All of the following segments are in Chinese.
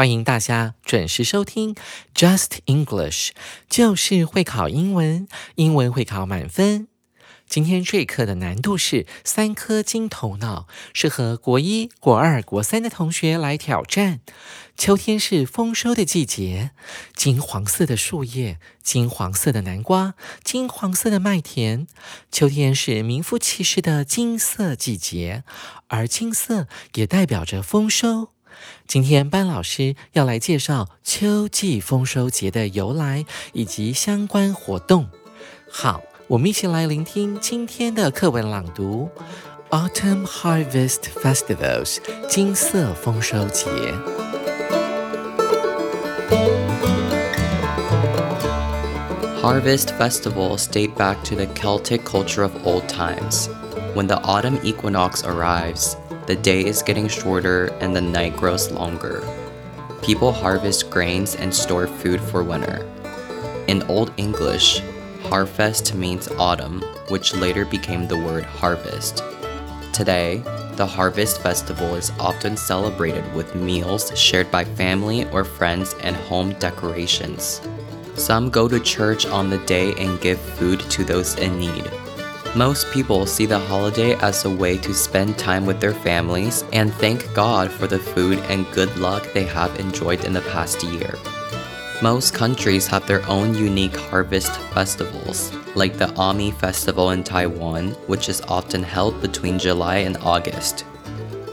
欢迎大家准时收听 Just English，就是会考英文，英文会考满分。今天这课的难度是三颗金头脑，适合国一、国二、国三的同学来挑战。秋天是丰收的季节，金黄色的树叶，金黄色的南瓜，金黄色的麦田。秋天是名副其实的金色季节，而金色也代表着丰收。今天班老师要来介绍秋季丰收节的由来以及相关活动。好。我们一起来聆听今天的课文朗读：Autumn Harvest Festivals（ 金色丰收节）。Harvest festivals date back to the Celtic culture of old times. When the autumn equinox arrives, the day is getting shorter and the night grows longer. People harvest grains and store food for winter. In Old English, Harfest means autumn, which later became the word harvest. Today, the Harvest Festival is often celebrated with meals shared by family or friends and home decorations. Some go to church on the day and give food to those in need. Most people see the holiday as a way to spend time with their families and thank God for the food and good luck they have enjoyed in the past year. Most countries have their own unique harvest festivals, like the Ami Festival in Taiwan, which is often held between July and August.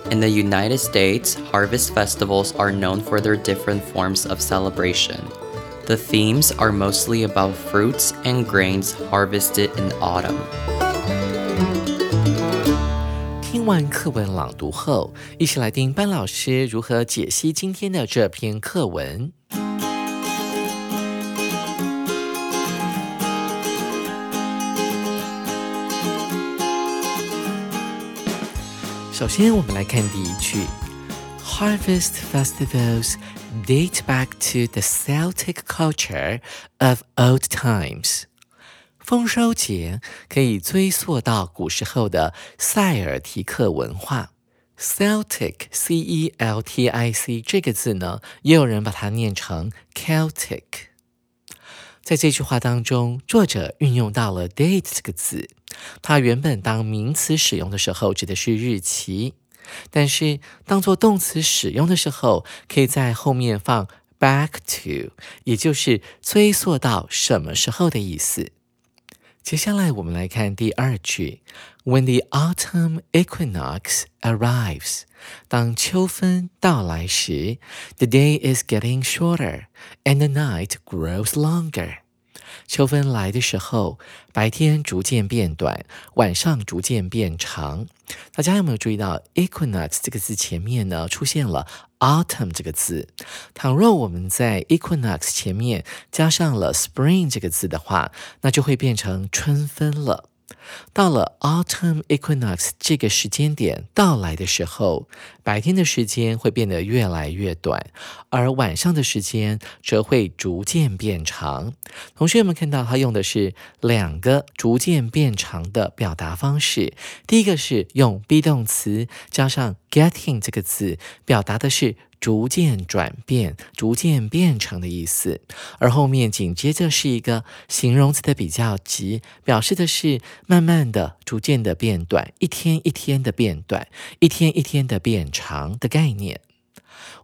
In the United States, harvest festivals are known for their different forms of celebration. The themes are mostly about fruits and grains harvested in autumn. 听完课文朗读后，一起来听班老师如何解析今天的这篇课文。首先，我们来看第一句：Harvest festivals date back to the Celtic culture of old times。丰收节可以追溯到古时候的塞尔提克文化。Celtic，C-E-L-T-I-C 这个字呢，也有人把它念成 Celtic。在这句话当中，作者运用到了 date 这个字。它原本当名词使用的时候指的是日期，但是当做动词使用的时候，可以在后面放 back to，也就是追溯到什么时候的意思。接下来我们来看第二句：When the autumn equinox arrives，当秋分到来时，the day is getting shorter and the night grows longer。 秋分来的时候，白天逐渐变短，晚上逐渐变长。大家有没有注意到 equinox 这个字前面呢出现了 autumn 这个字？倘若我们在 equinox 前面加上了 spring 这个字的话，那就会变成春分了。到了 autumn equinox 这个时间点到来的时候，白天的时间会变得越来越短，而晚上的时间则会逐渐变长。同学们看到，它用的是两个逐渐变长的表达方式。第一个是用 be 动词加上 getting 这个字，表达的是。逐渐转变、逐渐变成的意思，而后面紧接着是一个形容词的比较级，表示的是慢慢的、逐渐的变短，一天一天的变短，一天一天的变长的概念。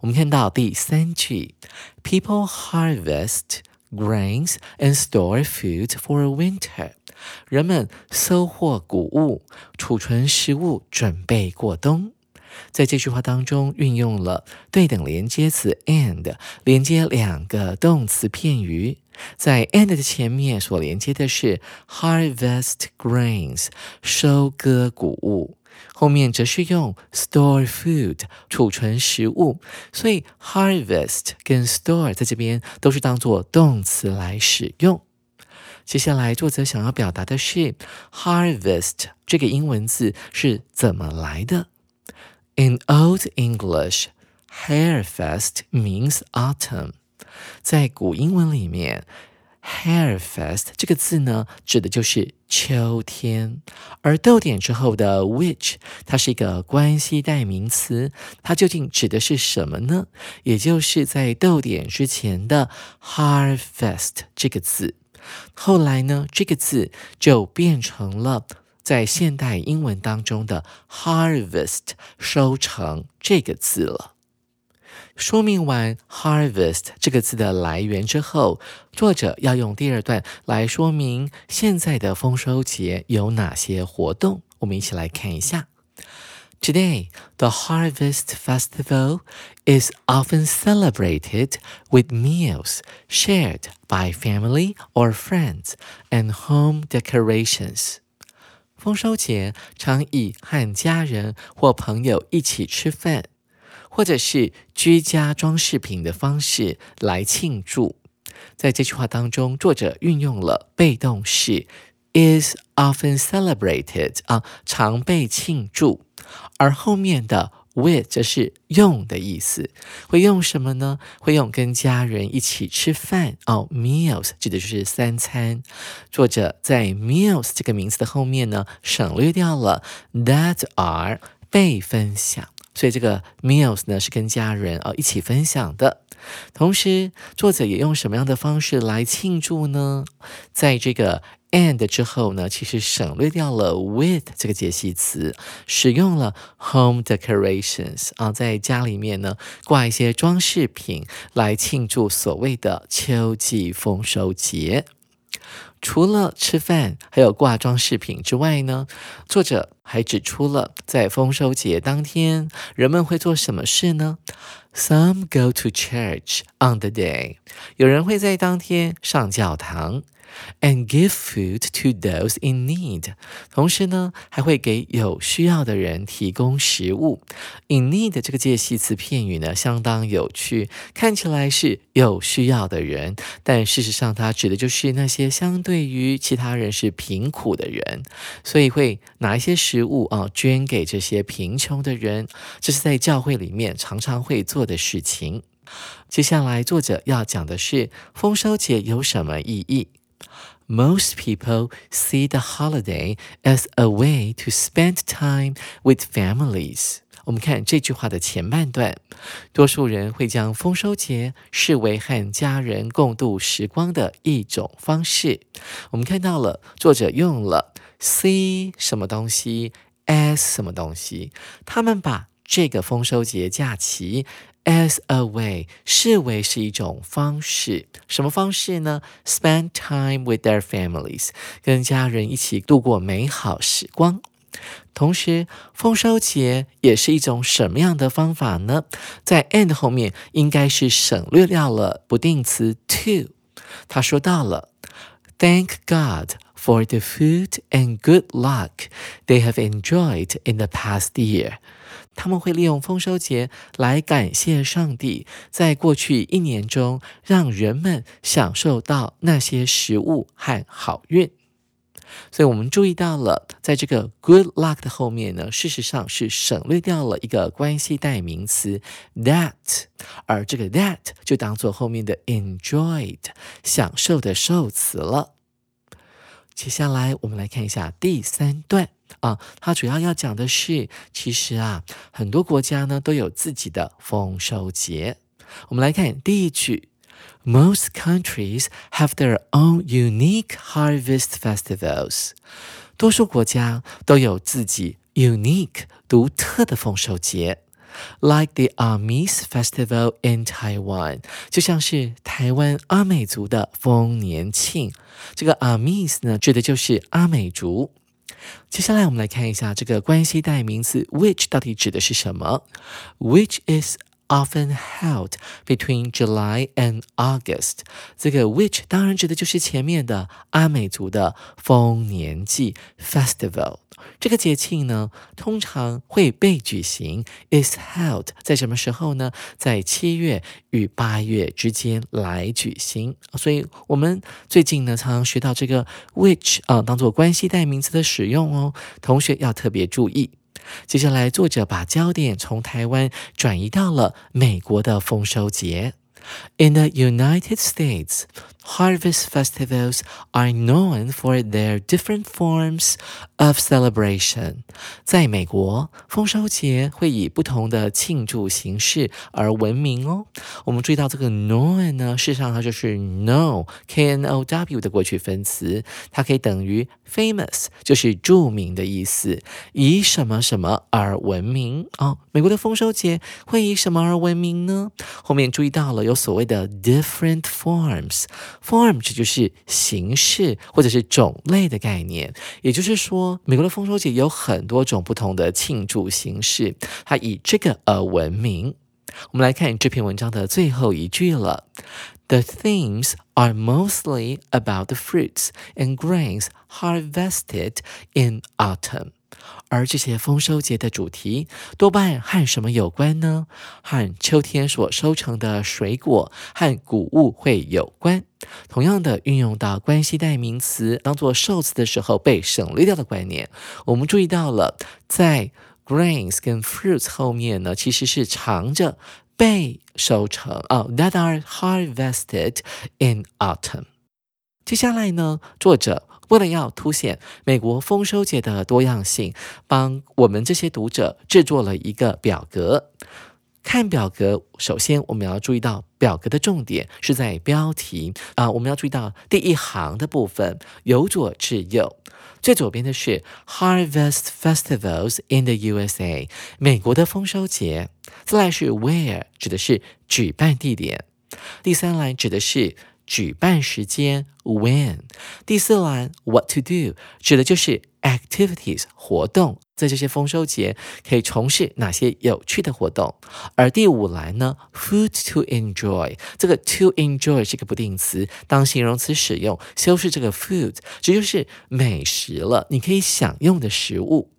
我们看到第三句，People harvest grains and store food for winter。人们收获谷物，储存食物，准备过冬。在这句话当中，运用了对等连接词 and，连接两个动词片语。在 and 的前面所连接的是 harvest grains，收割谷物。后面则是用 store food 储存食物，所以 harvest 跟 store 在这边都是当做动词来使用。接下来，作者想要表达的是 harvest 这个英文字是怎么来的？In Old English, harvest means autumn。在古英文里面。Harvest 这个字呢，指的就是秋天，而逗点之后的 which，它是一个关系代名词，它究竟指的是什么呢？也就是在逗点之前的 harvest 这个字，后来呢，这个字就变成了在现代英文当中的 harvest 收成这个字了。说明完 harvest 这个字的来源之后，作者要用第二段来说明现在的丰收节有哪些活动。我们一起来看一下。Today, the Harvest Festival is often celebrated with meals shared by family or friends and home decorations. 丰收节常以和家人或朋友一起吃饭。或者是居家装饰品的方式来庆祝。在这句话当中，作者运用了被动式 is often celebrated 啊，常被庆祝。而后面的 with 则是用的意思，会用什么呢？会用跟家人一起吃饭哦，meals 指的就是三餐。作者在 meals 这个名词的后面呢，省略掉了 that are 被分享。所以这个 meals 呢是跟家人啊一起分享的。同时，作者也用什么样的方式来庆祝呢？在这个 and 之后呢，其实省略掉了 with 这个介系词，使用了 home decorations 啊，在家里面呢挂一些装饰品来庆祝所谓的秋季丰收节。除了吃饭，还有挂装饰品之外呢，作者还指出了在丰收节当天，人们会做什么事呢？Some go to church on the day，有人会在当天上教堂。And give food to those in need。同时呢，还会给有需要的人提供食物。In need 这个介系词片语呢，相当有趣，看起来是有需要的人，但事实上它指的就是那些相对于其他人是贫苦的人，所以会拿一些食物啊捐给这些贫穷的人。这是在教会里面常常会做的事情。接下来，作者要讲的是丰收节有什么意义。Most people see the holiday as a way to spend time with families. 我们看这句话的前半段，多数人会将丰收节视为和家人共度时光的一种方式。我们看到了作者用了 see 什么东西 as 什么东西，他们把这个丰收节假期。As a way，视为是一种方式，什么方式呢？Spend time with their families，跟家人一起度过美好时光。同时，丰收节也是一种什么样的方法呢？在 and 后面应该是省略掉了不定词 to。他说到了，Thank God for the food and good luck they have enjoyed in the past year。 他们会利用丰收节来感谢上帝，在过去一年中让人们享受到那些食物和好运。所以，我们注意到了，在这个 good luck 的后面呢，事实上是省略掉了一个关系代名词 that，而这个 that 就当做后面的 enjoyed 享受的受词了。接下来，我们来看一下第三段。啊，它主要要讲的是，其实啊，很多国家呢都有自己的丰收节。我们来看第一句：Most countries have their own unique harvest festivals。多数国家都有自己 unique 独特的丰收节。like the Amis Festival in Taiwan，就像是台湾阿美族的丰年庆。这个 Amis 呢，指的就是阿美族。接下来我们来看一下这个关系代名词 which 到底指的是什么？Which is often held between July and August。这个 which 当然指的就是前面的阿美族的丰年祭 festival。 这个节庆呢，通常会被举行，is held 在什么时候呢？在七月与八月之间来举行。所以，我们最近呢，常常学到这个 which 啊，当做关系代名词的使用哦，同学要特别注意。接下来，作者把焦点从台湾转移到了美国的丰收节。In the United States, harvest festivals are known for their different forms of celebration. 在美国，丰收节会以不同的庆祝形式而闻名哦。我们注意到这个 known 呢，事实上它就是 know k n o w 的过去分词，它可以等于 famous，就是著名的意思，以什么什么而闻名哦。美国的丰收节会以什么而闻名呢？后面注意到了有所谓的 different forms。Form 这就是形式或者是种类的概念，也就是说，美国的丰收节有很多种不同的庆祝形式，它以这个而闻名。我们来看这篇文章的最后一句了：The themes are mostly about the fruits and grains harvested in autumn. 而这些丰收节的主题多半和什么有关呢？和秋天所收成的水果和谷物会有关。同样的，运用到关系代名词当做受词的时候被省略掉的观念，我们注意到了，在 grains 跟 fruits 后面呢，其实是藏着被收成啊，that are harvested in autumn。接下来呢，作者。为了要凸显美国丰收节的多样性，帮我们这些读者制作了一个表格。看表格，首先我们要注意到表格的重点是在标题啊，我们要注意到第一行的部分，由左至右，最左边的是 Harvest Festivals in the USA，美国的丰收节。再来是 Where，指的是举办地点。第三栏指的是。举办时间 when，第四栏 what to do 指的就是 activities 活动，在这些丰收节可以从事哪些有趣的活动。而第五栏呢 food to enjoy，这个 to enjoy 是个不定词，当形容词使用，修饰这个 food，这就是美食了，你可以享用的食物。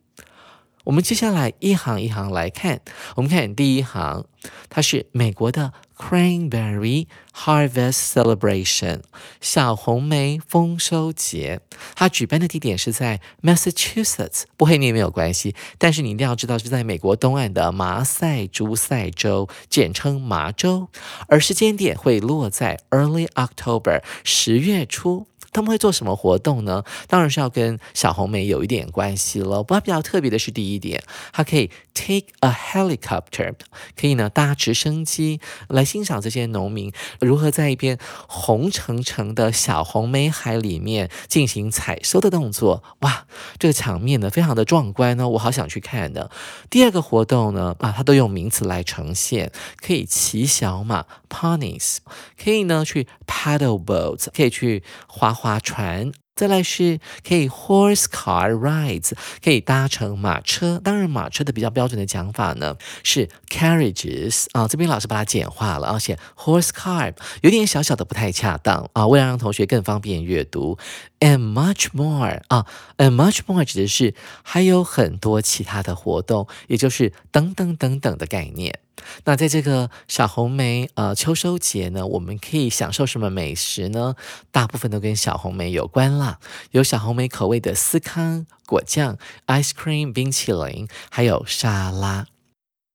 我们接下来一行一行来看，我们看第一行，它是美国的 Cranberry Harvest Celebration 小红莓丰收节。它举办的地点是在 Massachusetts，不会念没有关系，但是你一定要知道是在美国东岸的马赛诸塞州，简称麻州，而时间点会落在 Early October 十月初。他们会做什么活动呢？当然是要跟小红莓有一点关系了。不过比较特别的是第一点，它可以 take a helicopter，可以呢搭直升机来欣赏这些农民如何在一片红橙橙的小红莓海里面进行采收的动作。哇，这个场面呢非常的壮观呢，我好想去看的。第二个活动呢，啊，它都用名词来呈现，可以骑小马 ponies，可以呢去 paddle boats，可以去划。划船，再来是可以 horse car rides，可以搭乘马车。当然，马车的比较标准的讲法呢是 carriages 啊，这边老师把它简化了，而且 horse car 有点小小的不太恰当啊。为了让同学更方便阅读，and much more 啊，and much more 指的是还有很多其他的活动，也就是等等等等的概念。那在这个小红莓呃秋收节呢，我们可以享受什么美食呢？大部分都跟小红莓有关啦，有小红莓口味的司康果酱、ice cream 冰淇淋，还有沙拉。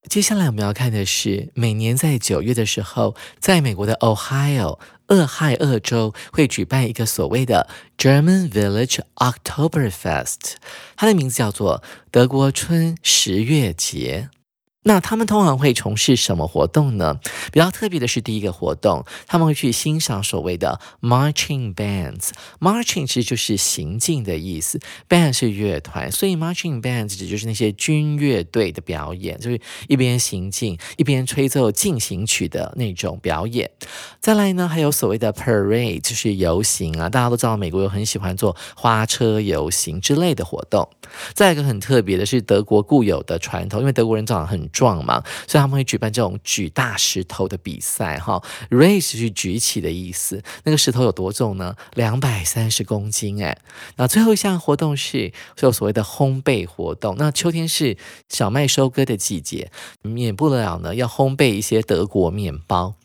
接下来我们要看的是，每年在九月的时候，在美国的 Ohio 俄亥俄州会举办一个所谓的 German Village Oktoberfest，它的名字叫做德国春十月节。那他们通常会从事什么活动呢？比较特别的是第一个活动，他们会去欣赏所谓的 marching bands。marching 其实就是行进的意思，band 是乐团，所以 marching bands 指就是那些军乐队的表演，就是一边行进一边吹奏进行曲的那种表演。再来呢，还有所谓的 parade，就是游行啊，大家都知道美国有很喜欢做花车游行之类的活动。再一个很特别的是德国固有的传统，因为德国人长得很壮嘛，所以他们会举办这种举大石头的比赛。哈，raise 是举起的意思，那个石头有多重呢？两百三十公斤哎。那最后一项活动是有所谓的烘焙活动。那秋天是小麦收割的季节，免不了呢要烘焙一些德国面包。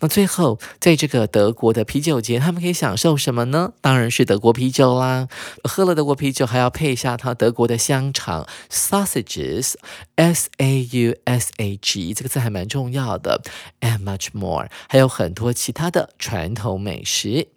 那最后在这个德国的啤酒节，他们可以享受什么呢？当然是德国啤酒啦。喝了德国啤酒，还要配一下它德国的香肠 （sausages），s a u s a g，这个字还蛮重要的。And much more，还有很多其他的传统美食。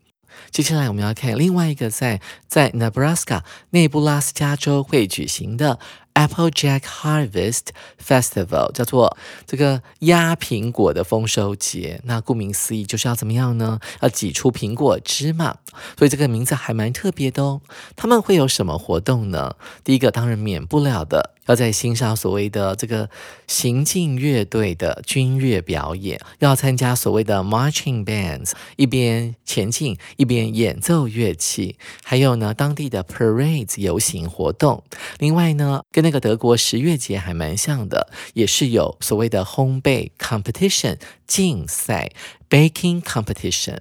接下来我们要看另外一个在在 Nebraska 内布拉斯加州会举行的。Applejack Harvest Festival 叫做这个压苹果的丰收节。那顾名思义就是要怎么样呢？要挤出苹果汁嘛。所以这个名字还蛮特别的哦。他们会有什么活动呢？第一个当然免不了的。要在欣赏所谓的这个行进乐队的军乐表演，要参加所谓的 marching bands，一边前进一边演奏乐器，还有呢当地的 parades 游行活动。另外呢，跟那个德国十月节还蛮像的，也是有所谓的烘焙 competition 竞赛 baking competition。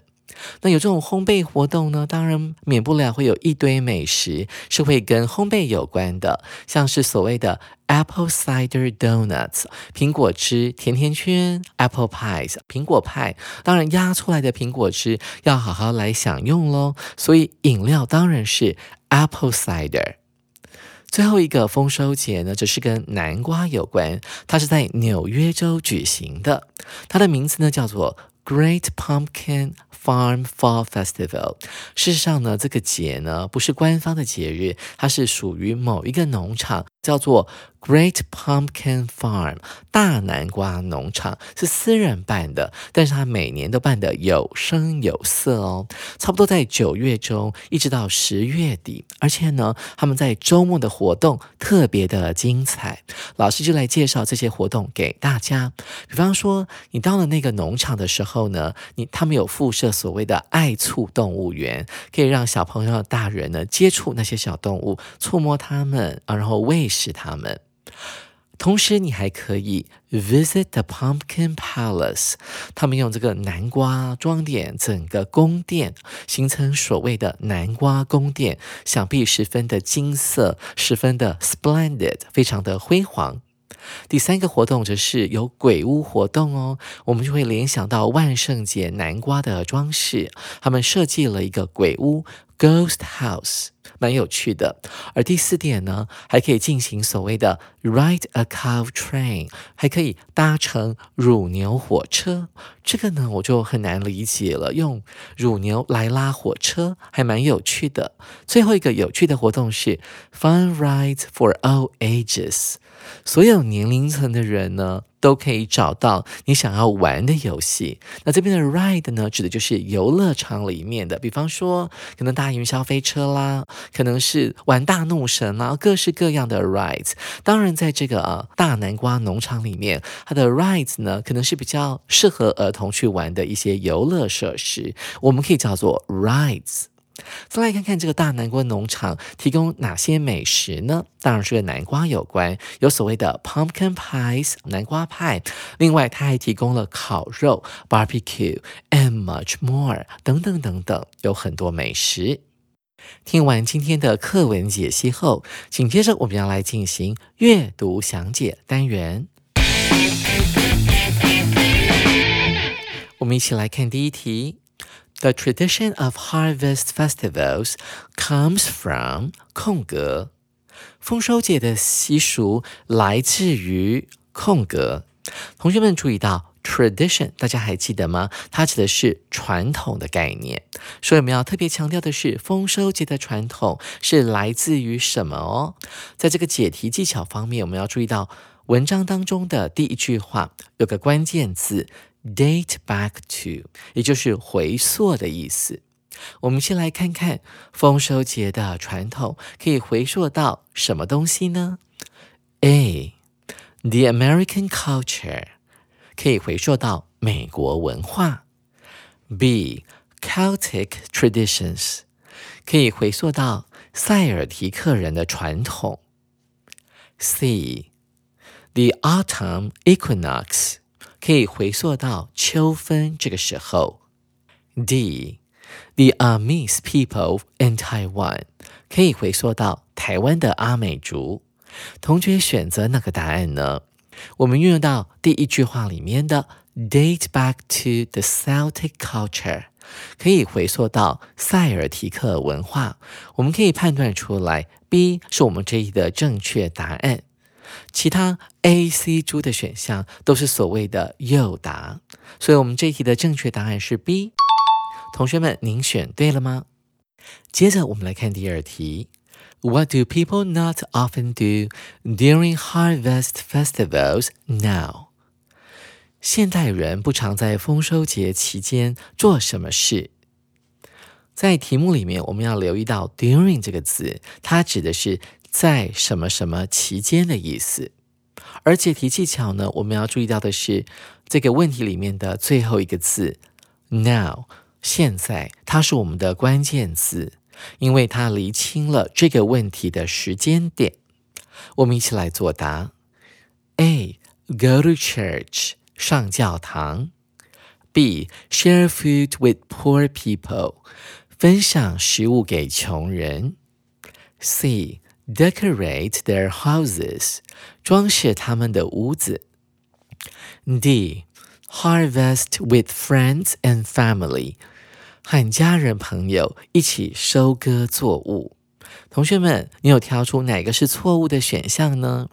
那有这种烘焙活动呢，当然免不了会有一堆美食是会跟烘焙有关的，像是所谓的 apple cider donuts 苹果汁甜甜圈，apple pies 苹果派，当然压出来的苹果汁要好好来享用喽。所以饮料当然是 apple cider。最后一个丰收节呢，就是跟南瓜有关，它是在纽约州举行的，它的名字呢叫做 Great Pumpkin。Farm Fall Festival。事实上呢，这个节呢不是官方的节日，它是属于某一个农场，叫做。Great Pumpkin Farm 大南瓜农场是私人办的，但是他每年都办得有声有色哦。差不多在九月中一直到十月底，而且呢，他们在周末的活动特别的精彩。老师就来介绍这些活动给大家。比方说，你到了那个农场的时候呢，你他们有附设所谓的爱醋动物园，可以让小朋友、大人呢接触那些小动物，触摸它们啊，然后喂食它们。同时，你还可以 visit the Pumpkin Palace。他们用这个南瓜装点整个宫殿，形成所谓的南瓜宫殿，想必十分的金色，十分的 splendid，非常的辉煌。第三个活动则是有鬼屋活动哦，我们就会联想到万圣节南瓜的装饰，他们设计了一个鬼屋 Ghost House。蛮有趣的，而第四点呢，还可以进行所谓的 ride a cow train，还可以搭乘乳牛火车。这个呢，我就很难理解了，用乳牛来拉火车，还蛮有趣的。最后一个有趣的活动是 fun Ride for all ages。所有年龄层的人呢，都可以找到你想要玩的游戏。那这边的 ride 呢，指的就是游乐场里面的，比方说可能搭云霄飞车啦，可能是玩大怒神啦，各式各样的 ride。当然，在这个大南瓜农场里面，它的 ride 呢，可能是比较适合儿童去玩的一些游乐设施，我们可以叫做 rides。再来看看这个大南瓜农场提供哪些美食呢？当然是跟南瓜有关，有所谓的 pumpkin pies 南瓜派。另外，它还提供了烤肉 barbecue and much more 等等等等，有很多美食。听完今天的课文解析后，紧接着我们要来进行阅读详解单元。我们一起来看第一题。The tradition of harvest festivals comes from 空格，丰收节的习俗来自于空格。同学们注意到 tradition，大家还记得吗？它指的是传统的概念。所以我们要特别强调的是，丰收节的传统是来自于什么哦？在这个解题技巧方面，我们要注意到。文章当中的第一句话有个关键字 date back to，也就是回溯的意思。我们先来看看丰收节的传统可以回溯到什么东西呢？A. The American culture 可以回溯到美国文化。B. Celtic traditions 可以回溯到塞尔提克人的传统。C. The autumn equinox 可以回溯到秋分这个时候。D. The Amis people in Taiwan 可以回溯到台湾的阿美族。同学选择哪个答案呢？我们运用到第一句话里面的 date back to the Celtic culture，可以回溯到塞尔提克文化。我们可以判断出来，B 是我们这一的正确答案。其他 A、C、D 的选项都是所谓的诱答，所以我们这题的正确答案是 B。同学们，您选对了吗？接着我们来看第二题。What do people not often do during harvest festivals now？现代人不常在丰收节期间做什么事？在题目里面，我们要留意到 during 这个字，它指的是在什么什么期间的意思。而解题技巧呢，我们要注意到的是这个问题里面的最后一个字 now。现在它是我们的关键词，因为它厘清了这个问题的时间点。我们一起来作答：A. Go to church，上教堂；B. Share food with poor people，分享食物给穷人；C. Decorate their houses，装饰他们的屋子；D. Harvest with friends and family。和家人朋友一起收割作物， 同学们，你有挑出哪个是错误的选项呢？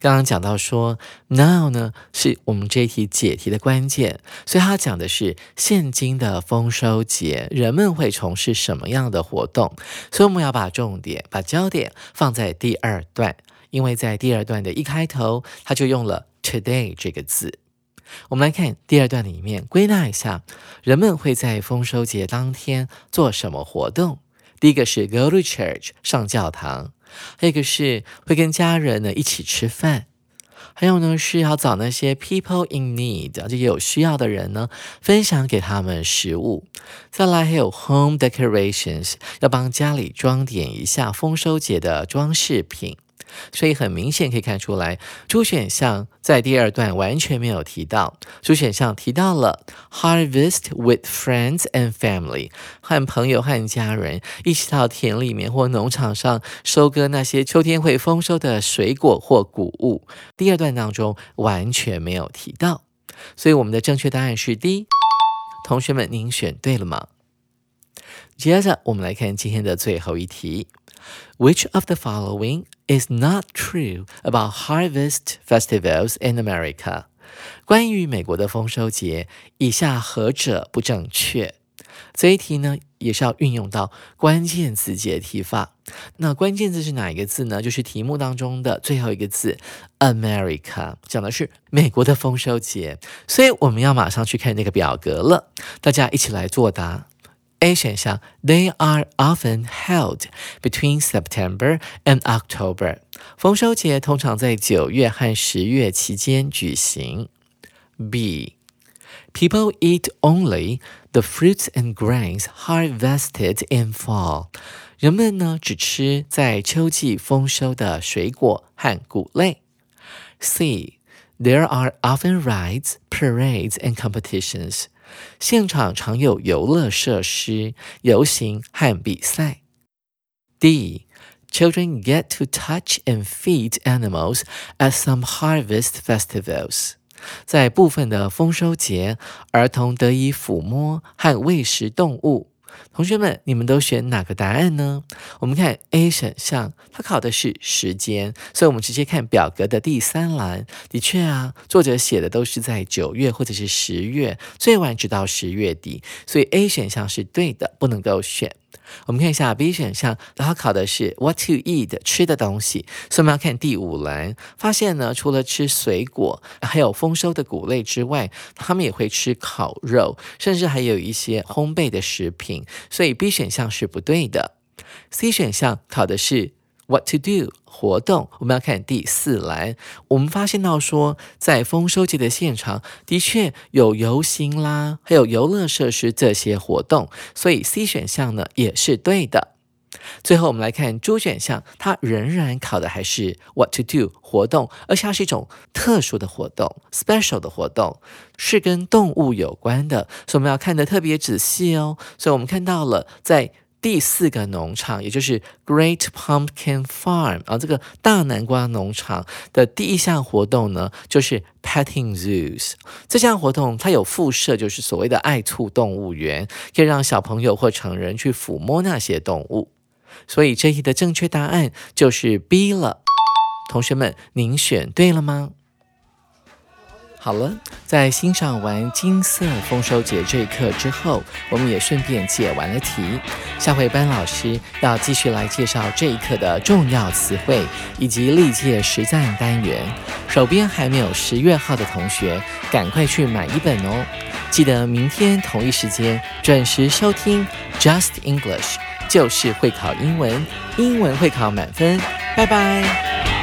刚刚讲到说，now 呢是我们这一题解题的关键，所以它讲的是现今的丰收节，人们会从事什么样的活动？所以我们要把重点、把焦点放在第二段，因为在第二段的一开头，它就用了 today 这个字。我们来看第二段里面，归纳一下，人们会在丰收节当天做什么活动？第一个是 go to church 上教堂，还有一个是会跟家人呢一起吃饭，还有呢是要找那些 people in need 就有需要的人呢，分享给他们食物。再来还有 home decorations 要帮家里装点一下丰收节的装饰品。所以很明显可以看出来，主选项在第二段完全没有提到。主选项提到了 harvest with friends and family，和朋友和家人一起到田里面或农场上收割那些秋天会丰收的水果或谷物。第二段当中完全没有提到，所以我们的正确答案是 D。同学们，您选对了吗？接着我们来看今天的最后一题。Which of the following is not true about harvest festivals in America？关于美国的丰收节，以下何者不正确？这一题呢，也是要运用到关键词解题法。那关键字是哪一个字呢？就是题目当中的最后一个字，America，讲的是美国的丰收节。所以我们要马上去看那个表格了。大家一起来作答。A 选项，They are often held between September and October。丰收节通常在九月和十月期间举行。B People eat only the fruits and grains harvested in fall。人们呢只吃在秋季丰收的水果和谷类。C There are often rides, parades, and competitions。 现场常有游乐设施、游行和比赛。D. Children get to touch and feed animals at some harvest festivals。在部分的丰收节，儿童得以抚摸和喂食动物。同学们，你们都选哪个答案呢？我们看 A 选项，它考的是时间，所以我们直接看表格的第三栏。的确啊，作者写的都是在九月或者是十月，最晚直到十月底，所以 A 选项是对的，不能够选。我们看一下 B 选项，然后考的是 what to eat 吃的东西，所以我们要看第五栏，发现呢，除了吃水果，还有丰收的谷类之外，他们也会吃烤肉，甚至还有一些烘焙的食品，所以 B 选项是不对的。C 选项考的是 what to do 活动，我们要看第四栏，我们发现到说，在丰收节的现场的确有游行啦，还有游乐设施这些活动，所以 C 选项呢也是对的。最后我们来看 D 选项，它仍然考的还是 what to do 活动，而且它是一种特殊的活动，special 的活动，是跟动物有关的，所以我们要看的特别仔细哦。所以我们看到了在。第四个农场，也就是 Great Pumpkin Farm 啊，这个大南瓜农场的第一项活动呢，就是 Petting Zoos。这项活动它有附设，就是所谓的爱兔动物园，可以让小朋友或成人去抚摸那些动物。所以这一题的正确答案就是 B 了。同学们，您选对了吗？好了，在欣赏完金色丰收节这一课之后，我们也顺便解完了题。下回班老师要继续来介绍这一课的重要词汇以及历届实战单元。手边还没有十月号的同学，赶快去买一本哦！记得明天同一时间准时收听 Just English，就是会考英文，英文会考满分。拜拜。